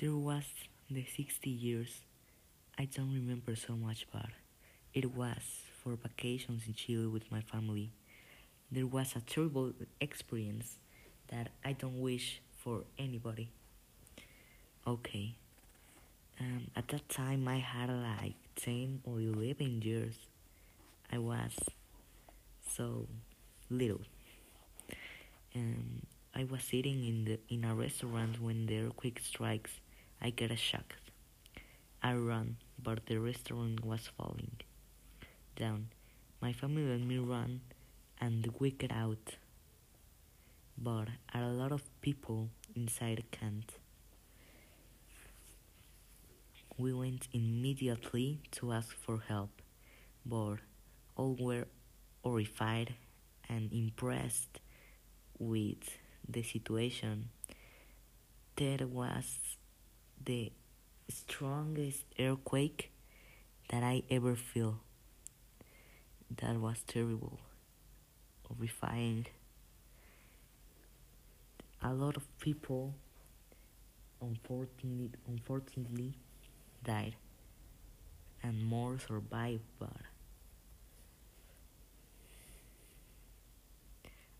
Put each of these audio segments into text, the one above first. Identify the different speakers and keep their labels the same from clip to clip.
Speaker 1: There was the 60 years. I don't remember so much, but it was for vacations in Chile with my family. There was a terrible experience that I don't wish for anybody. Okay. Um, at that time, I had like 10 or 11 years. I was so little. Um, I was sitting in the in a restaurant when the earthquake strikes. I get a shock. I run, but the restaurant was falling down. My family let me run, and we get out. But a lot of people inside can't. We went immediately to ask for help, but all were horrified and impressed with the situation. That was the strongest earthquake that I ever feel. That was terrible, horrifying. A lot of people, unfortunately, unfortunately, died, and more survived. But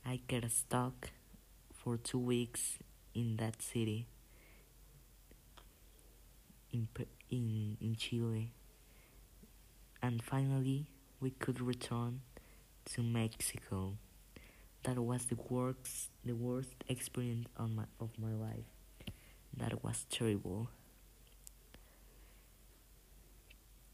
Speaker 1: I got stuck for two weeks in that city in in in Chile, and finally we could return to Mexico. That was the worst the worst experience on my of my life. That was terrible.